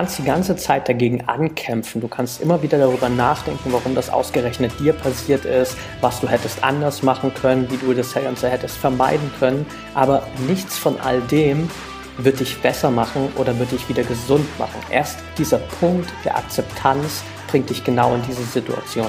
kannst die ganze Zeit dagegen ankämpfen. Du kannst immer wieder darüber nachdenken, warum das ausgerechnet dir passiert ist, was du hättest anders machen können, wie du das Ganze hättest vermeiden können. Aber nichts von all dem wird dich besser machen oder wird dich wieder gesund machen. Erst dieser Punkt der Akzeptanz bringt dich genau in diese Situation.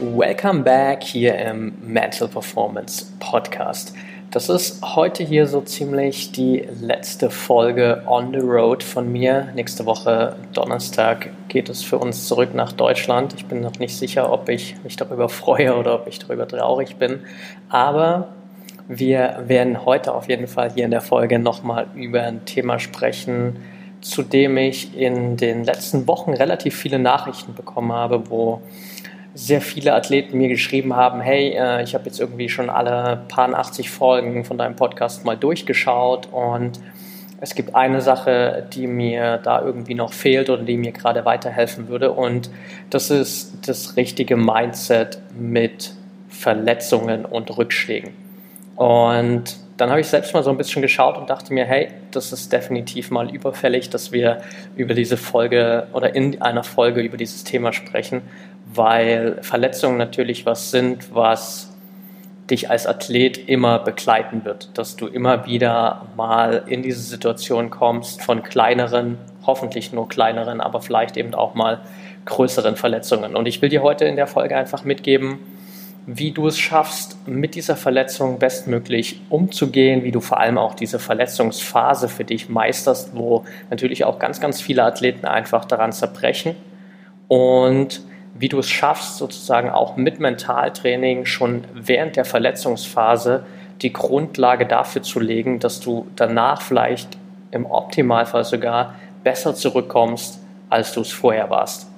Welcome back hier im Mental Performance Podcast. Das ist heute hier so ziemlich die letzte Folge on the road von mir. Nächste Woche Donnerstag geht es für uns zurück nach Deutschland. Ich bin noch nicht sicher, ob ich mich darüber freue oder ob ich darüber traurig bin. Aber wir werden heute auf jeden Fall hier in der Folge nochmal über ein Thema sprechen, zu dem ich in den letzten Wochen relativ viele Nachrichten bekommen habe, wo sehr viele Athleten mir geschrieben haben, hey, äh, ich habe jetzt irgendwie schon alle paar 80 Folgen von deinem Podcast mal durchgeschaut und es gibt eine Sache, die mir da irgendwie noch fehlt oder die mir gerade weiterhelfen würde und das ist das richtige Mindset mit Verletzungen und Rückschlägen. Und dann habe ich selbst mal so ein bisschen geschaut und dachte mir, hey, das ist definitiv mal überfällig, dass wir über diese Folge oder in einer Folge über dieses Thema sprechen, weil Verletzungen natürlich was sind, was dich als Athlet immer begleiten wird, dass du immer wieder mal in diese Situation kommst von kleineren, hoffentlich nur kleineren, aber vielleicht eben auch mal größeren Verletzungen. Und ich will dir heute in der Folge einfach mitgeben, wie du es schaffst, mit dieser Verletzung bestmöglich umzugehen, wie du vor allem auch diese Verletzungsphase für dich meisterst, wo natürlich auch ganz, ganz viele Athleten einfach daran zerbrechen und wie du es schaffst, sozusagen auch mit Mentaltraining schon während der Verletzungsphase die Grundlage dafür zu legen, dass du danach vielleicht im Optimalfall sogar besser zurückkommst, als du es vorher warst.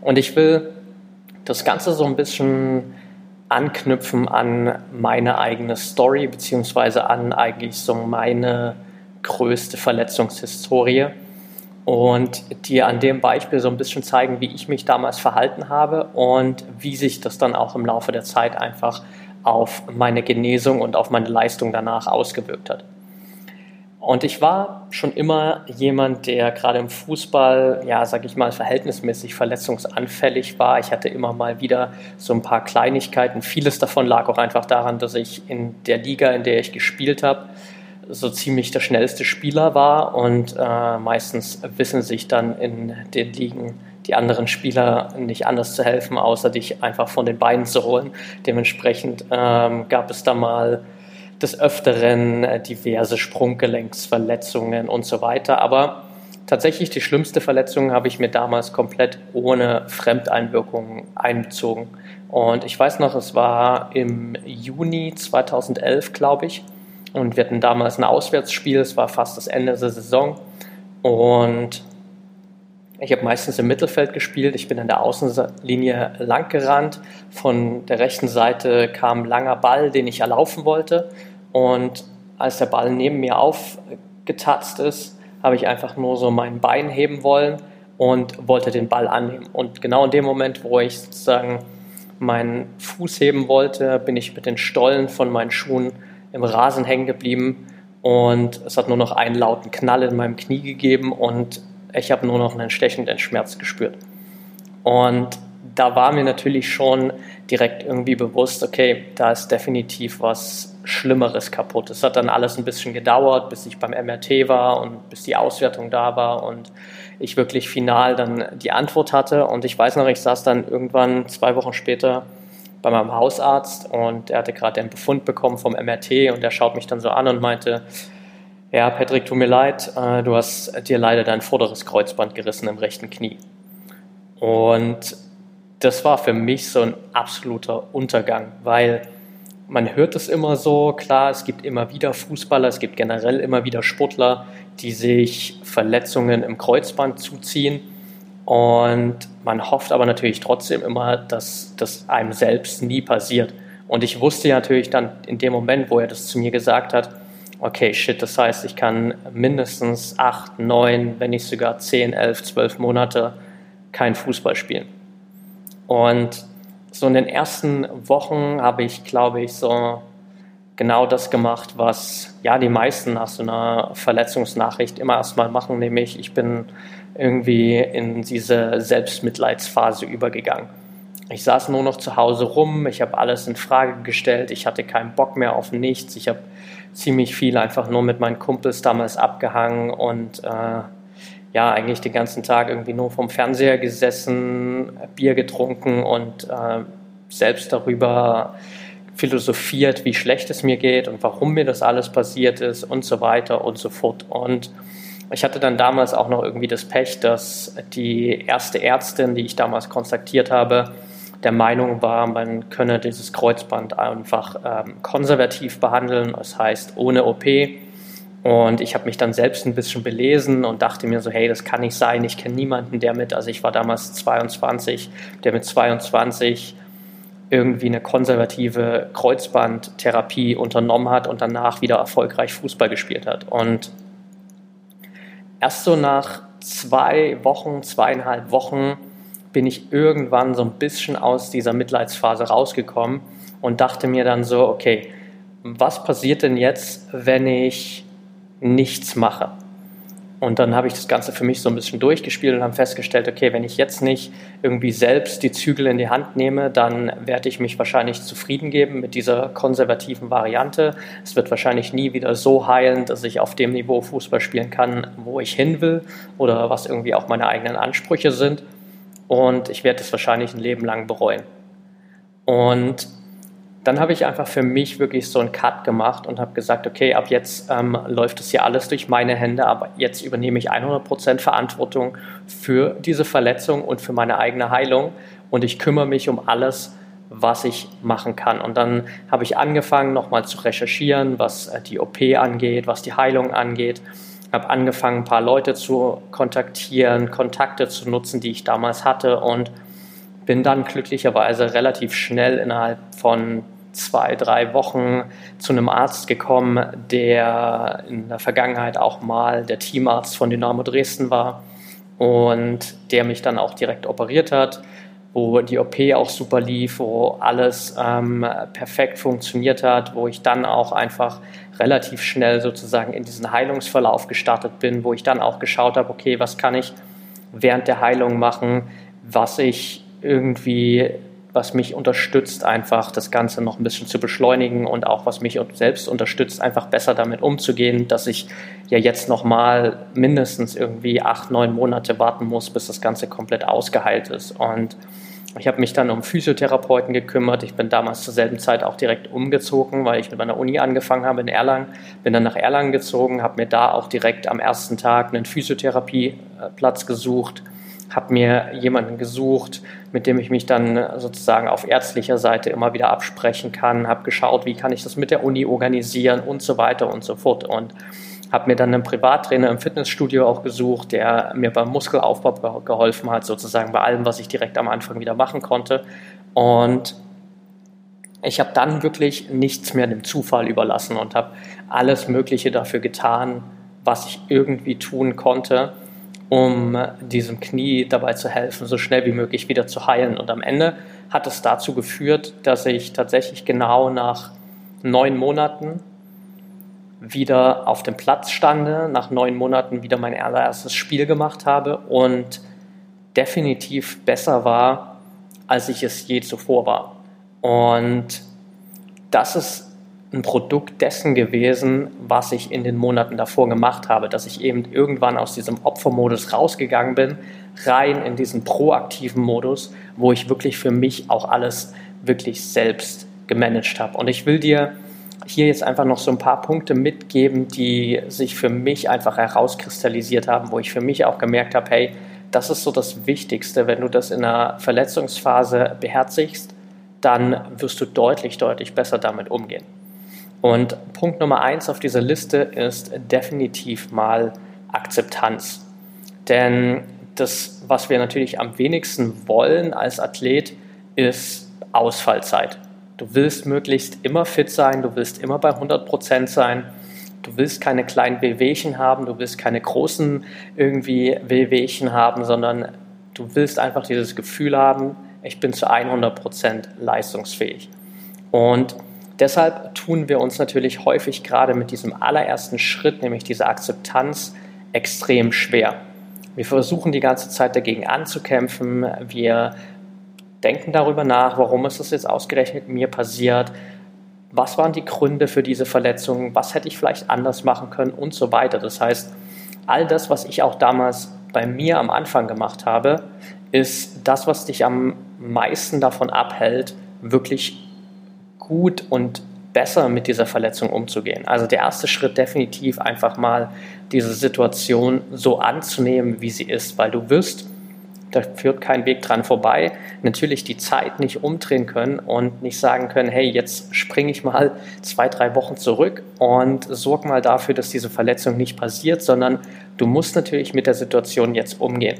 Und ich will das Ganze so ein bisschen anknüpfen an meine eigene Story, beziehungsweise an eigentlich so meine größte Verletzungshistorie und dir an dem Beispiel so ein bisschen zeigen, wie ich mich damals verhalten habe und wie sich das dann auch im Laufe der Zeit einfach auf meine Genesung und auf meine Leistung danach ausgewirkt hat. Und ich war schon immer jemand, der gerade im Fußball, ja, sag ich mal, verhältnismäßig verletzungsanfällig war. Ich hatte immer mal wieder so ein paar Kleinigkeiten. Vieles davon lag auch einfach daran, dass ich in der Liga, in der ich gespielt habe, so ziemlich der schnellste Spieler war und äh, meistens wissen sich dann in den Ligen die anderen Spieler nicht anders zu helfen, außer dich einfach von den Beinen zu holen. Dementsprechend ähm, gab es da mal des Öfteren äh, diverse Sprunggelenksverletzungen und so weiter. Aber tatsächlich die schlimmste Verletzung habe ich mir damals komplett ohne Fremdeinwirkungen einbezogen. Und ich weiß noch, es war im Juni 2011, glaube ich. Und wir hatten damals ein Auswärtsspiel, es war fast das Ende der Saison. Und ich habe meistens im Mittelfeld gespielt. Ich bin an der Außenlinie lang gerannt. Von der rechten Seite kam ein langer Ball, den ich erlaufen wollte. Und als der Ball neben mir aufgetatzt ist, habe ich einfach nur so mein Bein heben wollen und wollte den Ball annehmen. Und genau in dem Moment, wo ich sozusagen meinen Fuß heben wollte, bin ich mit den Stollen von meinen Schuhen im Rasen hängen geblieben und es hat nur noch einen lauten Knall in meinem Knie gegeben und ich habe nur noch einen stechenden Schmerz gespürt. Und da war mir natürlich schon direkt irgendwie bewusst, okay, da ist definitiv was Schlimmeres kaputt. Es hat dann alles ein bisschen gedauert, bis ich beim MRT war und bis die Auswertung da war und ich wirklich final dann die Antwort hatte. Und ich weiß noch, ich saß dann irgendwann zwei Wochen später bei meinem Hausarzt und er hatte gerade den Befund bekommen vom MRT und er schaut mich dann so an und meinte, ja, Patrick, tut mir leid, äh, du hast dir leider dein vorderes Kreuzband gerissen im rechten Knie. Und das war für mich so ein absoluter Untergang, weil man hört es immer so, klar, es gibt immer wieder Fußballer, es gibt generell immer wieder Sportler, die sich Verletzungen im Kreuzband zuziehen. Und man hofft aber natürlich trotzdem immer, dass das einem selbst nie passiert. Und ich wusste ja natürlich dann in dem Moment, wo er das zu mir gesagt hat, okay, shit, das heißt, ich kann mindestens acht, neun, wenn nicht sogar zehn, elf, zwölf Monate kein Fußball spielen. Und so in den ersten Wochen habe ich, glaube ich, so genau das gemacht, was ja die meisten nach so einer Verletzungsnachricht immer erstmal machen, nämlich ich bin irgendwie in diese Selbstmitleidsphase übergegangen. Ich saß nur noch zu Hause rum, ich habe alles in Frage gestellt, ich hatte keinen Bock mehr auf nichts, ich habe ziemlich viel einfach nur mit meinen Kumpels damals abgehangen und äh, ja, eigentlich den ganzen Tag irgendwie nur vom Fernseher gesessen, Bier getrunken und äh, selbst darüber philosophiert, wie schlecht es mir geht und warum mir das alles passiert ist und so weiter und so fort. Und ich hatte dann damals auch noch irgendwie das Pech, dass die erste Ärztin, die ich damals kontaktiert habe, der Meinung war, man könne dieses Kreuzband einfach ähm, konservativ behandeln, das heißt ohne OP. Und ich habe mich dann selbst ein bisschen belesen und dachte mir so, hey, das kann nicht sein. Ich kenne niemanden, der mit, also ich war damals 22, der mit 22 irgendwie eine konservative Kreuzbandtherapie unternommen hat und danach wieder erfolgreich Fußball gespielt hat. Und erst so nach zwei Wochen, zweieinhalb Wochen bin ich irgendwann so ein bisschen aus dieser Mitleidsphase rausgekommen und dachte mir dann so, okay, was passiert denn jetzt, wenn ich nichts mache. Und dann habe ich das Ganze für mich so ein bisschen durchgespielt und habe festgestellt, okay, wenn ich jetzt nicht irgendwie selbst die Zügel in die Hand nehme, dann werde ich mich wahrscheinlich zufrieden geben mit dieser konservativen Variante. Es wird wahrscheinlich nie wieder so heilen, dass ich auf dem Niveau Fußball spielen kann, wo ich hin will oder was irgendwie auch meine eigenen Ansprüche sind. Und ich werde es wahrscheinlich ein Leben lang bereuen. Und dann habe ich einfach für mich wirklich so einen Cut gemacht und habe gesagt, okay, ab jetzt ähm, läuft es hier alles durch meine Hände, aber jetzt übernehme ich 100% Verantwortung für diese Verletzung und für meine eigene Heilung und ich kümmere mich um alles, was ich machen kann. Und dann habe ich angefangen, nochmal zu recherchieren, was äh, die OP angeht, was die Heilung angeht. Habe angefangen, ein paar Leute zu kontaktieren, Kontakte zu nutzen, die ich damals hatte und bin dann glücklicherweise relativ schnell innerhalb von zwei, drei Wochen zu einem Arzt gekommen, der in der Vergangenheit auch mal der Teamarzt von Dynamo Dresden war und der mich dann auch direkt operiert hat, wo die OP auch super lief, wo alles ähm, perfekt funktioniert hat, wo ich dann auch einfach relativ schnell sozusagen in diesen Heilungsverlauf gestartet bin, wo ich dann auch geschaut habe, okay, was kann ich während der Heilung machen, was ich irgendwie was mich unterstützt, einfach das Ganze noch ein bisschen zu beschleunigen und auch was mich selbst unterstützt, einfach besser damit umzugehen, dass ich ja jetzt nochmal mindestens irgendwie acht, neun Monate warten muss, bis das Ganze komplett ausgeheilt ist. Und ich habe mich dann um Physiotherapeuten gekümmert. Ich bin damals zur selben Zeit auch direkt umgezogen, weil ich mit meiner Uni angefangen habe in Erlangen. Bin dann nach Erlangen gezogen, habe mir da auch direkt am ersten Tag einen Physiotherapieplatz gesucht habe mir jemanden gesucht, mit dem ich mich dann sozusagen auf ärztlicher Seite immer wieder absprechen kann, habe geschaut, wie kann ich das mit der Uni organisieren und so weiter und so fort. Und habe mir dann einen Privattrainer im Fitnessstudio auch gesucht, der mir beim Muskelaufbau geholfen hat, sozusagen bei allem, was ich direkt am Anfang wieder machen konnte. Und ich habe dann wirklich nichts mehr dem Zufall überlassen und habe alles Mögliche dafür getan, was ich irgendwie tun konnte, um diesem Knie dabei zu helfen, so schnell wie möglich wieder zu heilen. Und am Ende hat es dazu geführt, dass ich tatsächlich genau nach neun Monaten wieder auf dem Platz stande, nach neun Monaten wieder mein allererstes Spiel gemacht habe und definitiv besser war, als ich es je zuvor war. Und das ist ein Produkt dessen gewesen, was ich in den Monaten davor gemacht habe, dass ich eben irgendwann aus diesem Opfermodus rausgegangen bin, rein in diesen proaktiven Modus, wo ich wirklich für mich auch alles wirklich selbst gemanagt habe. Und ich will dir hier jetzt einfach noch so ein paar Punkte mitgeben, die sich für mich einfach herauskristallisiert haben, wo ich für mich auch gemerkt habe, hey, das ist so das Wichtigste, wenn du das in einer Verletzungsphase beherzigst, dann wirst du deutlich, deutlich besser damit umgehen. Und Punkt Nummer eins auf dieser Liste ist definitiv mal Akzeptanz. Denn das, was wir natürlich am wenigsten wollen als Athlet, ist Ausfallzeit. Du willst möglichst immer fit sein, du willst immer bei 100% sein, du willst keine kleinen Wehwehchen haben, du willst keine großen irgendwie Wehwehchen haben, sondern du willst einfach dieses Gefühl haben, ich bin zu 100% leistungsfähig. Und deshalb tun wir uns natürlich häufig gerade mit diesem allerersten Schritt, nämlich dieser Akzeptanz, extrem schwer. Wir versuchen die ganze Zeit dagegen anzukämpfen. Wir denken darüber nach, warum ist das jetzt ausgerechnet mir passiert, was waren die Gründe für diese Verletzung, was hätte ich vielleicht anders machen können und so weiter. Das heißt, all das, was ich auch damals bei mir am Anfang gemacht habe, ist das, was dich am meisten davon abhält, wirklich gut und besser mit dieser Verletzung umzugehen. Also der erste Schritt definitiv einfach mal diese Situation so anzunehmen, wie sie ist, weil du wirst, da führt kein Weg dran vorbei, natürlich die Zeit nicht umdrehen können und nicht sagen können, hey, jetzt springe ich mal zwei, drei Wochen zurück und sorg mal dafür, dass diese Verletzung nicht passiert, sondern du musst natürlich mit der Situation jetzt umgehen.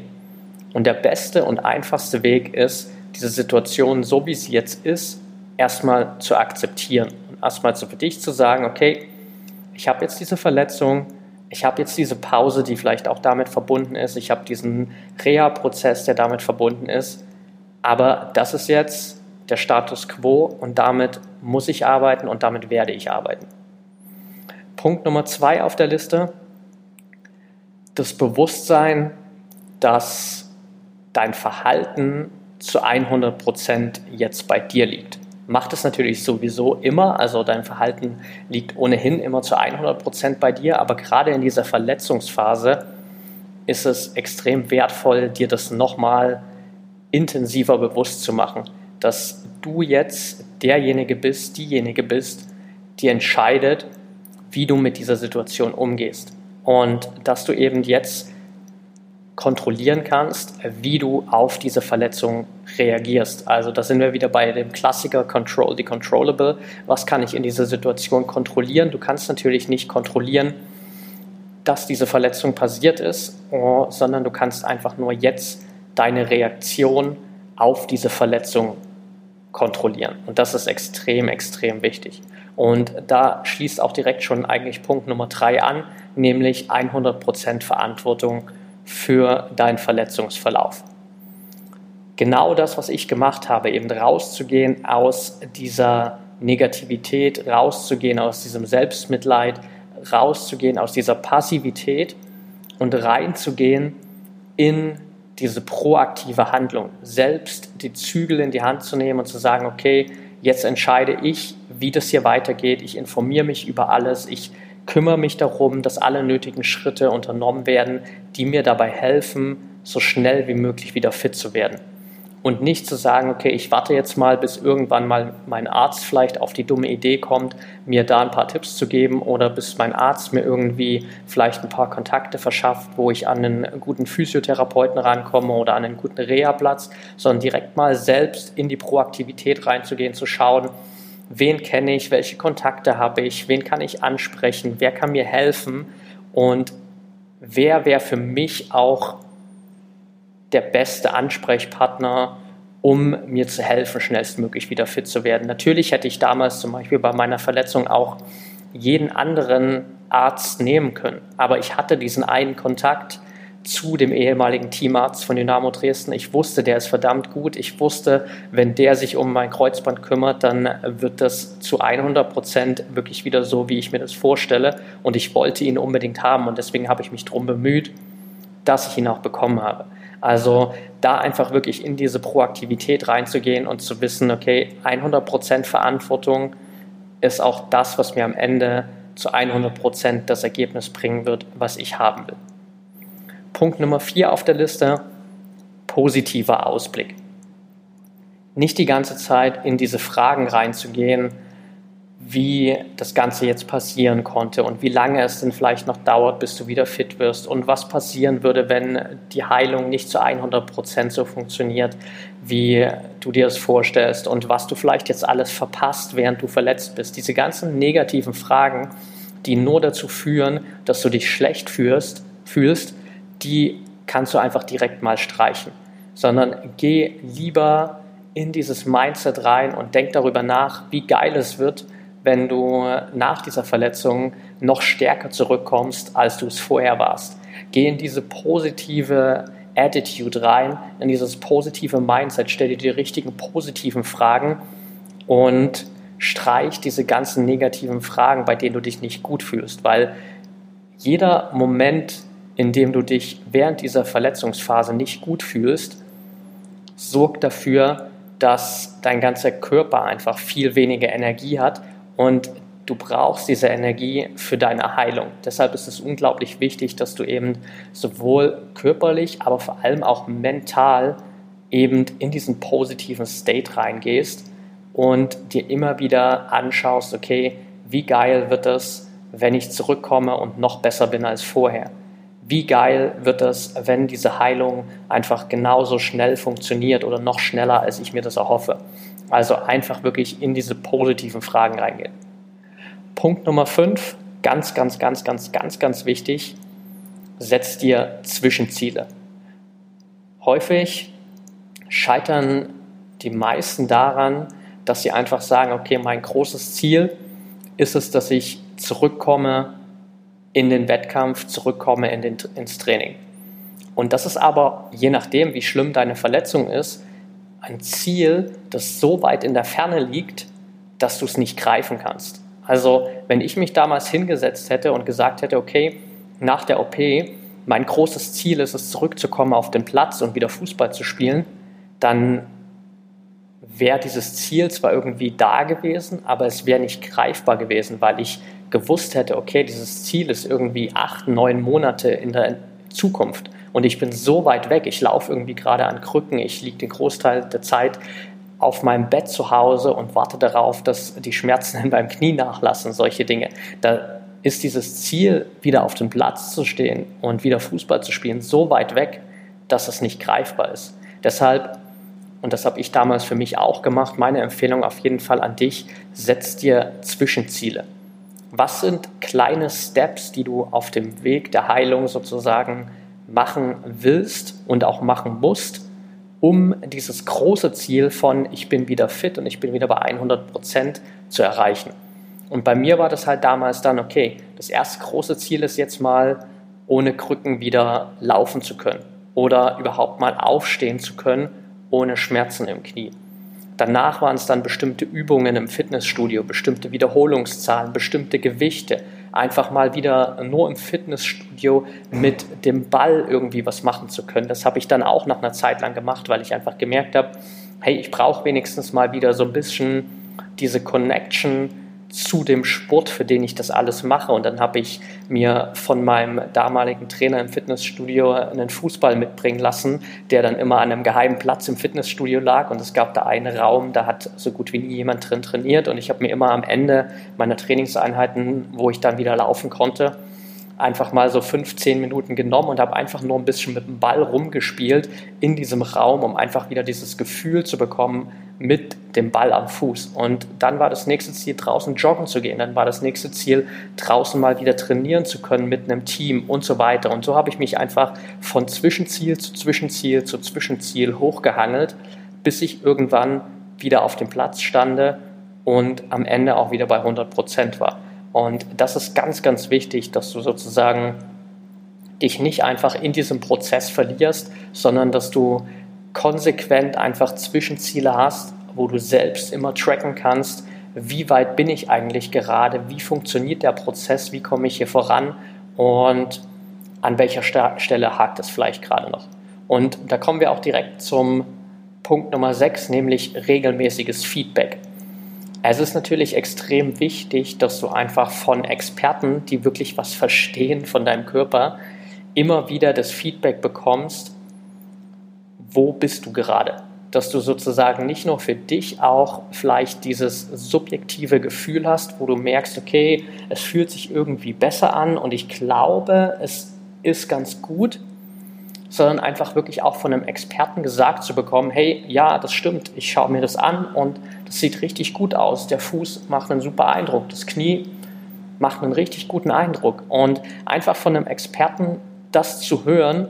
Und der beste und einfachste Weg ist, diese Situation so wie sie jetzt ist, erstmal zu akzeptieren und erstmal für dich zu sagen, okay, ich habe jetzt diese Verletzung, ich habe jetzt diese Pause, die vielleicht auch damit verbunden ist, ich habe diesen Reha-Prozess, der damit verbunden ist, aber das ist jetzt der Status quo und damit muss ich arbeiten und damit werde ich arbeiten. Punkt Nummer zwei auf der Liste, das Bewusstsein, dass dein Verhalten zu 100 Prozent jetzt bei dir liegt. Macht es natürlich sowieso immer, also dein Verhalten liegt ohnehin immer zu 100 Prozent bei dir, aber gerade in dieser Verletzungsphase ist es extrem wertvoll, dir das nochmal intensiver bewusst zu machen, dass du jetzt derjenige bist, diejenige bist, die entscheidet, wie du mit dieser Situation umgehst. Und dass du eben jetzt kontrollieren kannst, wie du auf diese Verletzung reagierst. Also da sind wir wieder bei dem Klassiker Control the Controllable. Was kann ich in dieser Situation kontrollieren? Du kannst natürlich nicht kontrollieren, dass diese Verletzung passiert ist, oh, sondern du kannst einfach nur jetzt deine Reaktion auf diese Verletzung kontrollieren. Und das ist extrem, extrem wichtig. Und da schließt auch direkt schon eigentlich Punkt Nummer drei an, nämlich 100% Verantwortung für deinen Verletzungsverlauf. Genau das, was ich gemacht habe, eben rauszugehen aus dieser Negativität, rauszugehen aus diesem Selbstmitleid, rauszugehen aus dieser Passivität und reinzugehen in diese proaktive Handlung, selbst die Zügel in die Hand zu nehmen und zu sagen, okay, jetzt entscheide ich, wie das hier weitergeht, ich informiere mich über alles, ich kümmere mich darum, dass alle nötigen Schritte unternommen werden, die mir dabei helfen, so schnell wie möglich wieder fit zu werden. Und nicht zu sagen, okay, ich warte jetzt mal, bis irgendwann mal mein Arzt vielleicht auf die dumme Idee kommt, mir da ein paar Tipps zu geben oder bis mein Arzt mir irgendwie vielleicht ein paar Kontakte verschafft, wo ich an einen guten Physiotherapeuten rankomme oder an einen guten Reha-Platz, sondern direkt mal selbst in die Proaktivität reinzugehen, zu schauen, wen kenne ich, welche Kontakte habe ich, wen kann ich ansprechen, wer kann mir helfen und wer wäre für mich auch der beste Ansprechpartner, um mir zu helfen, schnellstmöglich wieder fit zu werden. Natürlich hätte ich damals zum Beispiel bei meiner Verletzung auch jeden anderen Arzt nehmen können, aber ich hatte diesen einen Kontakt, zu dem ehemaligen Teamarzt von Dynamo Dresden. Ich wusste, der ist verdammt gut. Ich wusste, wenn der sich um mein Kreuzband kümmert, dann wird das zu 100 Prozent wirklich wieder so, wie ich mir das vorstelle. Und ich wollte ihn unbedingt haben und deswegen habe ich mich darum bemüht, dass ich ihn auch bekommen habe. Also da einfach wirklich in diese Proaktivität reinzugehen und zu wissen, okay, 100 Prozent Verantwortung ist auch das, was mir am Ende zu 100 Prozent das Ergebnis bringen wird, was ich haben will. Punkt Nummer vier auf der Liste, positiver Ausblick. Nicht die ganze Zeit in diese Fragen reinzugehen, wie das Ganze jetzt passieren konnte und wie lange es denn vielleicht noch dauert, bis du wieder fit wirst und was passieren würde, wenn die Heilung nicht zu 100 Prozent so funktioniert, wie du dir das vorstellst und was du vielleicht jetzt alles verpasst, während du verletzt bist. Diese ganzen negativen Fragen, die nur dazu führen, dass du dich schlecht fühlst, fühlst die kannst du einfach direkt mal streichen, sondern geh lieber in dieses Mindset rein und denk darüber nach, wie geil es wird, wenn du nach dieser Verletzung noch stärker zurückkommst, als du es vorher warst. Geh in diese positive Attitude rein, in dieses positive Mindset, stell dir die richtigen positiven Fragen und streich diese ganzen negativen Fragen, bei denen du dich nicht gut fühlst, weil jeder Moment, in dem du dich während dieser Verletzungsphase nicht gut fühlst, sorgt dafür, dass dein ganzer Körper einfach viel weniger Energie hat und du brauchst diese Energie für deine Heilung. Deshalb ist es unglaublich wichtig, dass du eben sowohl körperlich, aber vor allem auch mental eben in diesen positiven State reingehst und dir immer wieder anschaust, okay, wie geil wird es, wenn ich zurückkomme und noch besser bin als vorher? Wie geil wird es, wenn diese Heilung einfach genauso schnell funktioniert oder noch schneller, als ich mir das erhoffe? Also einfach wirklich in diese positiven Fragen reingehen. Punkt Nummer 5, ganz, ganz, ganz, ganz, ganz, ganz wichtig, setz dir Zwischenziele. Häufig scheitern die meisten daran, dass sie einfach sagen, okay, mein großes Ziel ist es, dass ich zurückkomme in den Wettkampf, zurückkomme in den, ins Training. Und das ist aber, je nachdem, wie schlimm deine Verletzung ist, ein Ziel, das so weit in der Ferne liegt, dass du es nicht greifen kannst. Also wenn ich mich damals hingesetzt hätte und gesagt hätte, okay, nach der OP, mein großes Ziel ist es, zurückzukommen auf den Platz und wieder Fußball zu spielen, dann wäre dieses Ziel zwar irgendwie da gewesen, aber es wäre nicht greifbar gewesen, weil ich gewusst hätte, okay, dieses Ziel ist irgendwie acht, neun Monate in der Zukunft und ich bin so weit weg, ich laufe irgendwie gerade an Krücken, ich liege den Großteil der Zeit auf meinem Bett zu Hause und warte darauf, dass die Schmerzen in meinem Knie nachlassen, solche Dinge. Da ist dieses Ziel, wieder auf dem Platz zu stehen und wieder Fußball zu spielen, so weit weg, dass es nicht greifbar ist. Deshalb, und das habe ich damals für mich auch gemacht, meine Empfehlung auf jeden Fall an dich, setz dir Zwischenziele. Was sind kleine Steps, die du auf dem Weg der Heilung sozusagen machen willst und auch machen musst, um dieses große Ziel von ich bin wieder fit und ich bin wieder bei 100 Prozent zu erreichen. Und bei mir war das halt damals dann, okay, das erste große Ziel ist jetzt mal, ohne Krücken wieder laufen zu können oder überhaupt mal aufstehen zu können, ohne Schmerzen im Knie. Danach waren es dann bestimmte Übungen im Fitnessstudio, bestimmte Wiederholungszahlen, bestimmte Gewichte, einfach mal wieder nur im Fitnessstudio mit dem Ball irgendwie was machen zu können. Das habe ich dann auch nach einer Zeit lang gemacht, weil ich einfach gemerkt habe, hey, ich brauche wenigstens mal wieder so ein bisschen diese Connection zu dem Sport, für den ich das alles mache. Und dann habe ich mir von meinem damaligen Trainer im Fitnessstudio einen Fußball mitbringen lassen, der dann immer an einem geheimen Platz im Fitnessstudio lag. Und es gab da einen Raum, da hat so gut wie nie jemand drin trainiert. Und ich habe mir immer am Ende meiner Trainingseinheiten, wo ich dann wieder laufen konnte, einfach mal so 15 Minuten genommen und habe einfach nur ein bisschen mit dem Ball rumgespielt in diesem Raum, um einfach wieder dieses Gefühl zu bekommen, mit dem Ball am Fuß. Und dann war das nächste Ziel, draußen joggen zu gehen. Dann war das nächste Ziel, draußen mal wieder trainieren zu können mit einem Team und so weiter. Und so habe ich mich einfach von Zwischenziel zu Zwischenziel zu Zwischenziel hochgehangelt, bis ich irgendwann wieder auf dem Platz stande und am Ende auch wieder bei 100 Prozent war. Und das ist ganz, ganz wichtig, dass du sozusagen dich nicht einfach in diesem Prozess verlierst, sondern dass du konsequent einfach Zwischenziele hast, wo du selbst immer tracken kannst, wie weit bin ich eigentlich gerade, wie funktioniert der Prozess, wie komme ich hier voran und an welcher Stelle hakt es vielleicht gerade noch. Und da kommen wir auch direkt zum Punkt Nummer 6, nämlich regelmäßiges Feedback. Es ist natürlich extrem wichtig, dass du einfach von Experten, die wirklich was verstehen von deinem Körper, immer wieder das Feedback bekommst, wo bist du gerade? dass du sozusagen nicht nur für dich auch vielleicht dieses subjektive Gefühl hast, wo du merkst, okay, es fühlt sich irgendwie besser an und ich glaube, es ist ganz gut, sondern einfach wirklich auch von einem Experten gesagt zu bekommen, hey, ja, das stimmt, ich schaue mir das an und das sieht richtig gut aus. Der Fuß macht einen super Eindruck, das Knie macht einen richtig guten Eindruck. Und einfach von einem Experten das zu hören,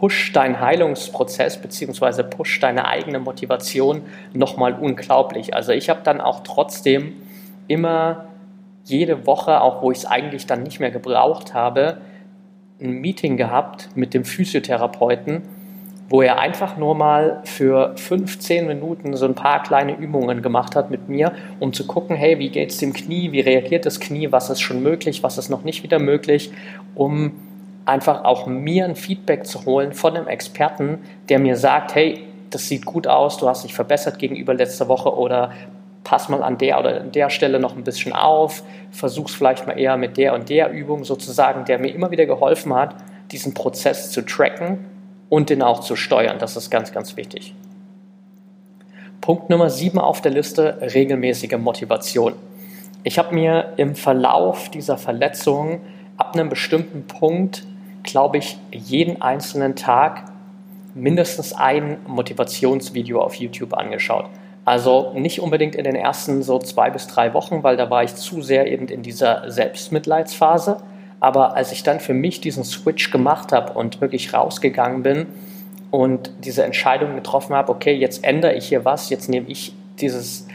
push deinen Heilungsprozess bzw. push deine eigene Motivation nochmal unglaublich. Also ich habe dann auch trotzdem immer jede Woche, auch wo ich es eigentlich dann nicht mehr gebraucht habe, ein Meeting gehabt mit dem Physiotherapeuten, wo er einfach nur mal für 15 Minuten so ein paar kleine Übungen gemacht hat mit mir, um zu gucken, hey, wie geht es dem Knie, wie reagiert das Knie, was ist schon möglich, was ist noch nicht wieder möglich, um einfach auch mir ein Feedback zu holen von einem Experten, der mir sagt, hey, das sieht gut aus, du hast dich verbessert gegenüber letzter Woche oder pass mal an der oder an der Stelle noch ein bisschen auf, versuch's vielleicht mal eher mit der und der Übung sozusagen, der mir immer wieder geholfen hat, diesen Prozess zu tracken und den auch zu steuern. Das ist ganz, ganz wichtig. Punkt Nummer sieben auf der Liste, regelmäßige Motivation. Ich habe mir im Verlauf dieser Verletzung ab einem bestimmten Punkt glaube ich, jeden einzelnen Tag mindestens ein Motivationsvideo auf YouTube angeschaut. Also nicht unbedingt in den ersten so zwei bis drei Wochen, weil da war ich zu sehr eben in dieser Selbstmitleidsphase. Aber als ich dann für mich diesen Switch gemacht habe und wirklich rausgegangen bin und diese Entscheidung getroffen habe, okay, jetzt ändere ich hier was, jetzt nehme ich dieses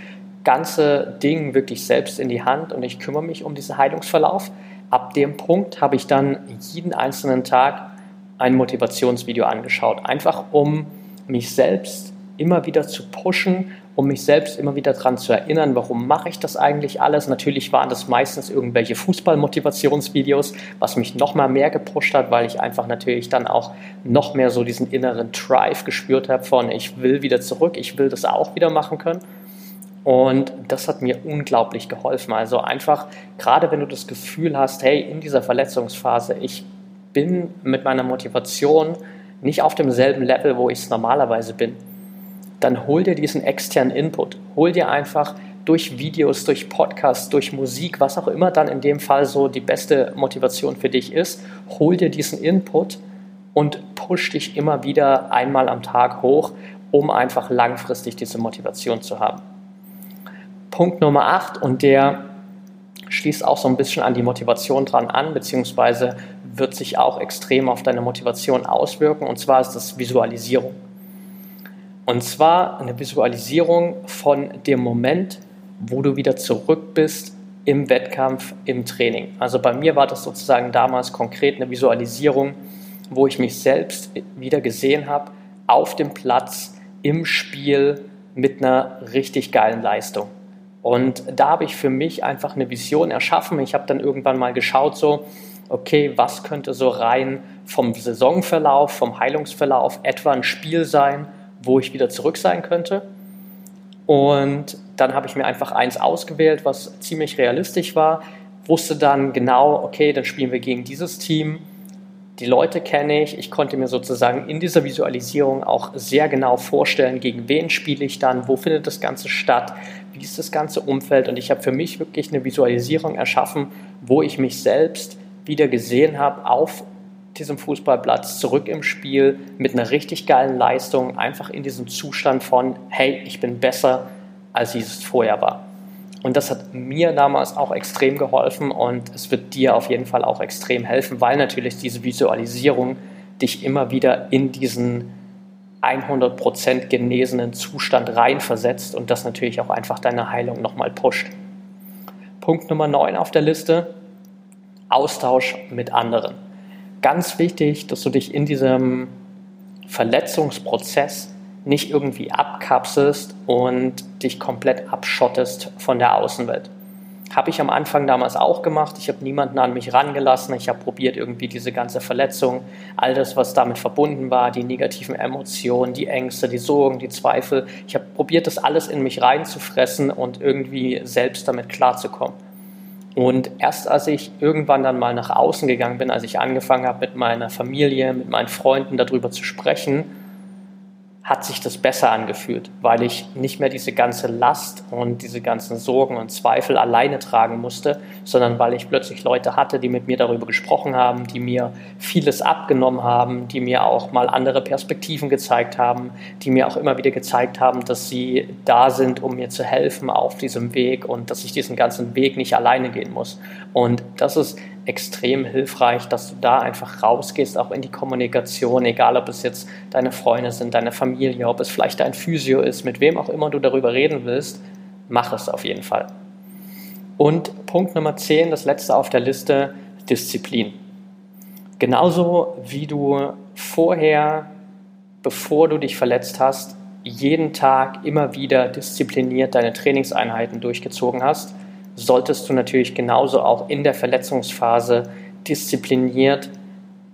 ganze Ding wirklich selbst in die Hand und ich kümmere mich um diesen Heilungsverlauf, ab dem Punkt habe ich dann jeden einzelnen Tag ein Motivationsvideo angeschaut, einfach um mich selbst immer wieder zu pushen, um mich selbst immer wieder daran zu erinnern, warum mache ich das eigentlich alles. Natürlich waren das meistens irgendwelche Fußball-Motivationsvideos, was mich noch mal mehr gepusht hat, weil ich einfach natürlich dann auch noch mehr so diesen inneren Drive gespürt habe von ich will wieder zurück, ich will das auch wieder machen können. Und das hat mir unglaublich geholfen. Also einfach, gerade wenn du das Gefühl hast, hey, in dieser Verletzungsphase, ich bin mit meiner Motivation nicht auf demselben Level, wo ich es normalerweise bin, dann hol dir diesen externen Input. Hol dir einfach durch Videos, durch Podcasts, durch Musik, was auch immer dann in dem Fall so die beste Motivation für dich ist, hol dir diesen Input und push dich immer wieder einmal am Tag hoch, um einfach langfristig diese Motivation zu haben. Punkt Nummer 8 und der schließt auch so ein bisschen an die Motivation dran an, beziehungsweise wird sich auch extrem auf deine Motivation auswirken, und zwar ist das Visualisierung. Und zwar eine Visualisierung von dem Moment, wo du wieder zurück bist im Wettkampf, im Training. Also bei mir war das sozusagen damals konkret eine Visualisierung, wo ich mich selbst wieder gesehen habe auf dem Platz, im Spiel mit einer richtig geilen Leistung. Und da habe ich für mich einfach eine Vision erschaffen. Ich habe dann irgendwann mal geschaut, so, okay, was könnte so rein vom Saisonverlauf, vom Heilungsverlauf etwa ein Spiel sein, wo ich wieder zurück sein könnte. Und dann habe ich mir einfach eins ausgewählt, was ziemlich realistisch war, wusste dann genau, okay, dann spielen wir gegen dieses Team. Die Leute kenne ich. Ich konnte mir sozusagen in dieser Visualisierung auch sehr genau vorstellen, gegen wen spiele ich dann, wo findet das Ganze statt, wie ist das ganze Umfeld. Und ich habe für mich wirklich eine Visualisierung erschaffen, wo ich mich selbst wieder gesehen habe auf diesem Fußballplatz, zurück im Spiel, mit einer richtig geilen Leistung, einfach in diesem Zustand von, hey, ich bin besser, als ich es vorher war. Und das hat mir damals auch extrem geholfen und es wird dir auf jeden Fall auch extrem helfen, weil natürlich diese Visualisierung dich immer wieder in diesen 100% genesenen Zustand reinversetzt und das natürlich auch einfach deine Heilung nochmal pusht. Punkt Nummer 9 auf der Liste, Austausch mit anderen. Ganz wichtig, dass du dich in diesem Verletzungsprozess nicht irgendwie abkapselst und dich komplett abschottest von der Außenwelt. Habe ich am Anfang damals auch gemacht. Ich habe niemanden an mich rangelassen. Ich habe probiert, irgendwie diese ganze Verletzung, all das, was damit verbunden war, die negativen Emotionen, die Ängste, die Sorgen, die Zweifel. Ich habe probiert, das alles in mich reinzufressen und irgendwie selbst damit klarzukommen. Und erst als ich irgendwann dann mal nach außen gegangen bin, als ich angefangen habe, mit meiner Familie, mit meinen Freunden darüber zu sprechen, hat sich das besser angefühlt, weil ich nicht mehr diese ganze Last und diese ganzen Sorgen und Zweifel alleine tragen musste, sondern weil ich plötzlich Leute hatte, die mit mir darüber gesprochen haben, die mir vieles abgenommen haben, die mir auch mal andere Perspektiven gezeigt haben, die mir auch immer wieder gezeigt haben, dass sie da sind, um mir zu helfen auf diesem Weg und dass ich diesen ganzen Weg nicht alleine gehen muss. Und das ist extrem hilfreich, dass du da einfach rausgehst, auch in die Kommunikation, egal ob es jetzt deine Freunde sind, deine Familie, ob es vielleicht dein Physio ist, mit wem auch immer du darüber reden willst, mach es auf jeden Fall. Und Punkt Nummer 10, das letzte auf der Liste, Disziplin. Genauso wie du vorher, bevor du dich verletzt hast, jeden Tag immer wieder diszipliniert deine Trainingseinheiten durchgezogen hast, solltest du natürlich genauso auch in der Verletzungsphase diszipliniert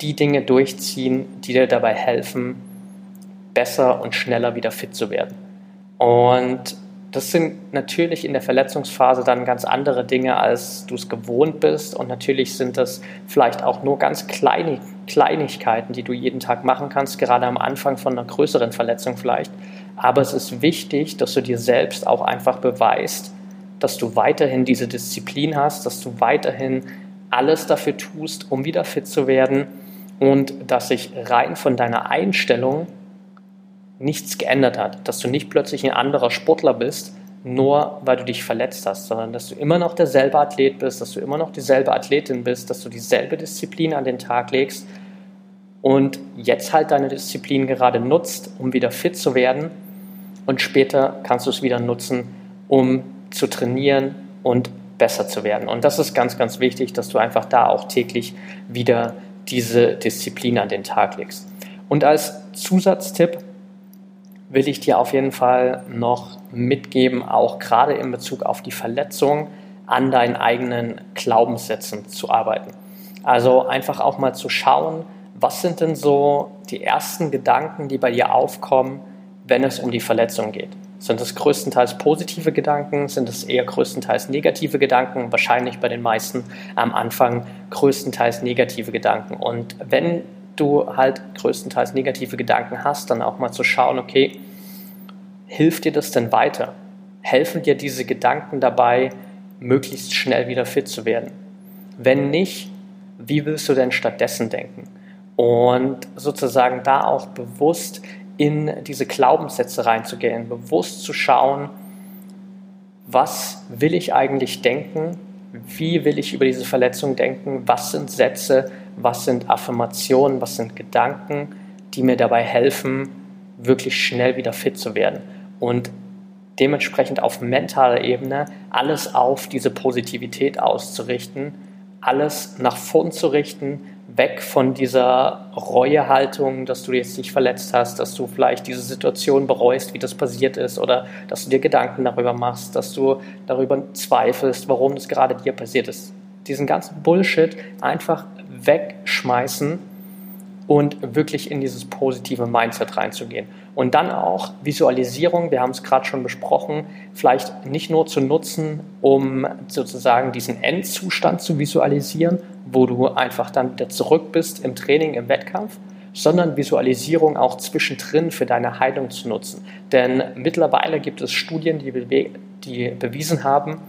die Dinge durchziehen, die dir dabei helfen, besser und schneller wieder fit zu werden. Und das sind natürlich in der Verletzungsphase dann ganz andere Dinge, als du es gewohnt bist. Und natürlich sind das vielleicht auch nur ganz kleine Kleinigkeiten, die du jeden Tag machen kannst, gerade am Anfang von einer größeren Verletzung vielleicht. Aber es ist wichtig, dass du dir selbst auch einfach beweist, dass du weiterhin diese Disziplin hast, dass du weiterhin alles dafür tust, um wieder fit zu werden und dass sich rein von deiner Einstellung nichts geändert hat, dass du nicht plötzlich ein anderer Sportler bist, nur weil du dich verletzt hast, sondern dass du immer noch derselbe Athlet bist, dass du immer noch dieselbe Athletin bist, dass du dieselbe Disziplin an den Tag legst und jetzt halt deine Disziplin gerade nutzt, um wieder fit zu werden. Und später kannst du es wieder nutzen, um zu trainieren und besser zu werden. Und das ist ganz, ganz wichtig, dass du einfach da auch täglich wieder diese Disziplin an den Tag legst. Und als Zusatztipp will ich dir auf jeden Fall noch mitgeben, auch gerade in Bezug auf die Verletzung, an deinen eigenen Glaubenssätzen zu arbeiten. Also einfach auch mal zu schauen, was sind denn so die ersten Gedanken, die bei dir aufkommen, wenn es um die Verletzung geht. Sind es größtenteils positive Gedanken? Sind es eher größtenteils negative Gedanken? Wahrscheinlich bei den meisten am Anfang größtenteils negative Gedanken. Und wenn du halt größtenteils negative Gedanken hast, dann auch mal zu schauen, okay, hilft dir das denn weiter? Helfen dir diese Gedanken dabei, möglichst schnell wieder fit zu werden? Wenn nicht, wie willst du denn stattdessen denken? Und sozusagen da auch bewusst in diese Glaubenssätze reinzugehen, bewusst zu schauen, was will ich eigentlich denken, wie will ich über diese Verletzung denken, was sind Sätze, was sind Affirmationen, was sind Gedanken, die mir dabei helfen, wirklich schnell wieder fit zu werden. Und dementsprechend auf mentaler Ebene alles auf diese Positivität auszurichten, alles nach vorn zu richten, weg von dieser Reuehaltung, dass du jetzt dich verletzt hast, dass du vielleicht diese Situation bereust, wie das passiert ist, oder dass du dir Gedanken darüber machst, dass du darüber zweifelst, warum das gerade dir passiert ist. Diesen ganzen Bullshit einfach wegschmeißen und wirklich in dieses positive Mindset reinzugehen. Und dann auch Visualisierung, wir haben es gerade schon besprochen, vielleicht nicht nur zu nutzen, um sozusagen diesen Endzustand zu visualisieren, wo du einfach dann wieder zurück bist im Training, im Wettkampf, sondern Visualisierung auch zwischendrin für deine Heilung zu nutzen. Denn mittlerweile gibt es Studien, die, die bewiesen haben,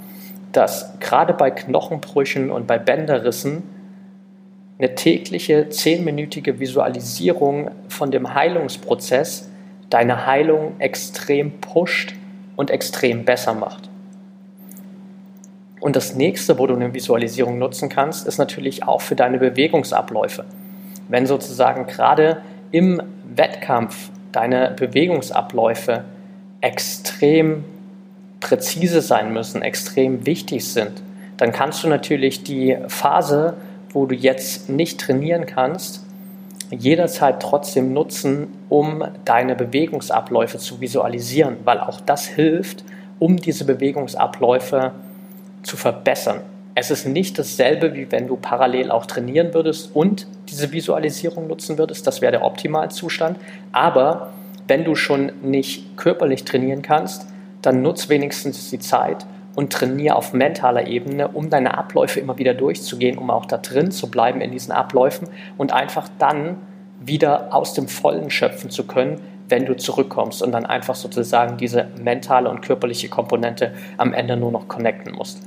dass gerade bei Knochenbrüchen und bei Bänderrissen eine tägliche zehnminütige Visualisierung von dem Heilungsprozess deine Heilung extrem pusht und extrem besser macht. Und das nächste, wo du eine Visualisierung nutzen kannst, ist natürlich auch für deine Bewegungsabläufe. Wenn sozusagen gerade im Wettkampf deine Bewegungsabläufe extrem präzise sein müssen, extrem wichtig sind, dann kannst du natürlich die Phase, wo du jetzt nicht trainieren kannst, jederzeit trotzdem nutzen, um deine Bewegungsabläufe zu visualisieren, weil auch das hilft, um diese Bewegungsabläufe zu verbessern. Es ist nicht dasselbe, wie wenn du parallel auch trainieren würdest und diese Visualisierung nutzen würdest. Das wäre der Optimalzustand. Aber wenn du schon nicht körperlich trainieren kannst, dann nutz wenigstens die Zeit und trainiere auf mentaler Ebene, um deine Abläufe immer wieder durchzugehen, um auch da drin zu bleiben in diesen Abläufen und einfach dann wieder aus dem Vollen schöpfen zu können, wenn du zurückkommst und dann einfach sozusagen diese mentale und körperliche Komponente am Ende nur noch connecten musst.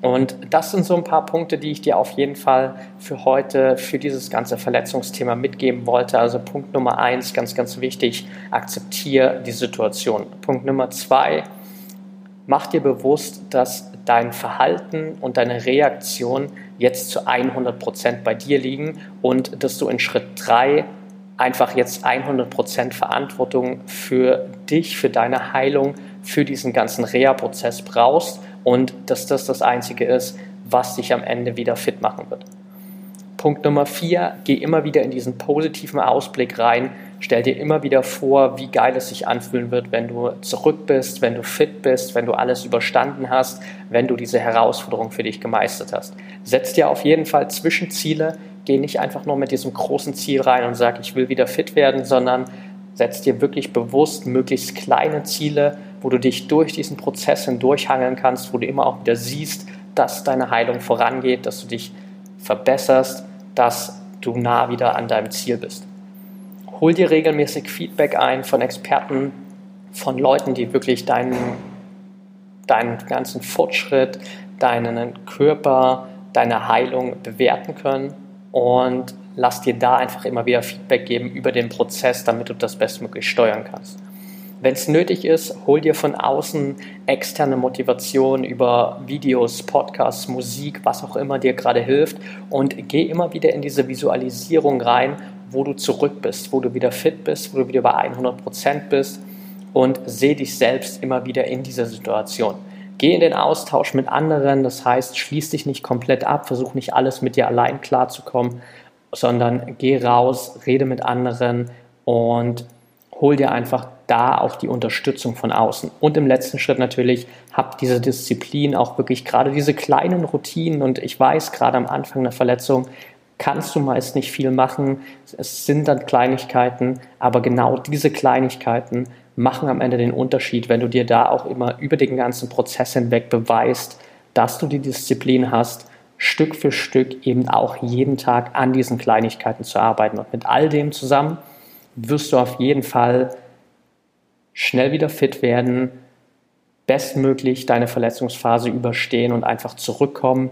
Und das sind so ein paar Punkte, die ich dir auf jeden Fall für heute, für dieses ganze Verletzungsthema mitgeben wollte. Also Punkt Nummer eins, ganz, ganz wichtig, akzeptiere die Situation. Punkt Nummer zwei, mach dir bewusst, dass dein Verhalten und deine Reaktion jetzt zu 100 Prozent bei dir liegen und dass du in Schritt drei einfach jetzt 100% Verantwortung für dich, für deine Heilung, für diesen ganzen Reha-Prozess brauchst und dass das das Einzige ist, was dich am Ende wieder fit machen wird. Punkt Nummer vier, geh immer wieder in diesen positiven Ausblick rein. Stell dir immer wieder vor, wie geil es sich anfühlen wird, wenn du zurück bist, wenn du fit bist, wenn du alles überstanden hast, wenn du diese Herausforderung für dich gemeistert hast. Setz dir auf jeden Fall Zwischenziele, geh nicht einfach nur mit diesem großen Ziel rein und sag, ich will wieder fit werden, sondern setz dir wirklich bewusst möglichst kleine Ziele, wo du dich durch diesen Prozess hindurchhangeln kannst, wo du immer auch wieder siehst, dass deine Heilung vorangeht, dass du dich verbesserst, dass du nah wieder an deinem Ziel bist. Hol dir regelmäßig Feedback ein von Experten, von Leuten, die wirklich deinen, deinen ganzen Fortschritt, deinen Körper, deine Heilung bewerten können und lass dir da einfach immer wieder Feedback geben über den Prozess, damit du das bestmöglich steuern kannst. Wenn es nötig ist, hol dir von außen externe Motivation über Videos, Podcasts, Musik, was auch immer dir gerade hilft und geh immer wieder in diese Visualisierung rein, wo du zurück bist, wo du wieder fit bist, wo du wieder bei 100% bist und seh dich selbst immer wieder in dieser Situation. Geh in den Austausch mit anderen, das heißt, schließ dich nicht komplett ab, versuch nicht alles mit dir allein klarzukommen, sondern geh raus, rede mit anderen und hol dir einfach da auch die Unterstützung von außen. Und im letzten Schritt natürlich, hab diese Disziplin, auch wirklich gerade diese kleinen Routinen. Und ich weiß, gerade am Anfang der Verletzung kannst du meist nicht viel machen. Es sind dann Kleinigkeiten, aber genau diese Kleinigkeiten machen am Ende den Unterschied, wenn du dir da auch immer über den ganzen Prozess hinweg beweist, dass du die Disziplin hast, Stück für Stück eben auch jeden Tag an diesen Kleinigkeiten zu arbeiten. Und mit all dem zusammen wirst du auf jeden Fall schnell wieder fit werden, bestmöglich deine Verletzungsphase überstehen und einfach zurückkommen,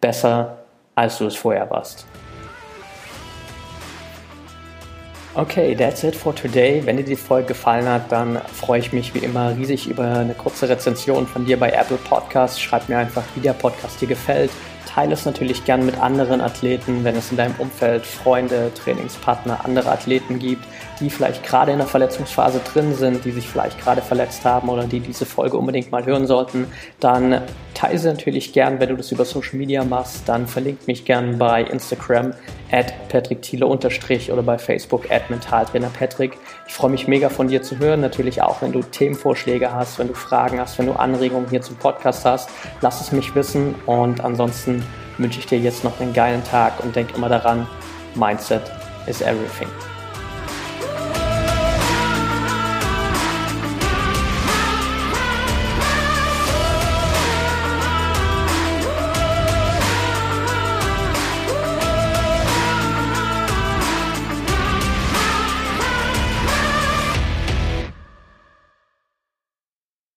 besser als du es vorher warst. Okay, that's it for today. Wenn dir die Folge gefallen hat, dann freue ich mich wie immer riesig über eine kurze Rezension von dir bei Apple Podcasts. Schreib mir einfach, wie der Podcast dir gefällt. Teile es natürlich gern mit anderen Athleten, wenn es in deinem Umfeld Freunde, Trainingspartner, andere Athleten gibt, die vielleicht gerade in der Verletzungsphase drin sind, die sich vielleicht gerade verletzt haben oder die diese Folge unbedingt mal hören sollten, dann teile sie natürlich gern, wenn du das über Social Media machst, dann verlinkt mich gern bei Instagram at Patrick Thiele unterstrich oder bei Facebook at Mentaltrainer Patrick. Ich freue mich mega von dir zu hören, natürlich auch, wenn du Themenvorschläge hast, wenn du Fragen hast, wenn du Anregungen hier zum Podcast hast, lass es mich wissen und ansonsten wünsche ich dir jetzt noch einen geilen Tag und denk immer daran, Mindset is everything.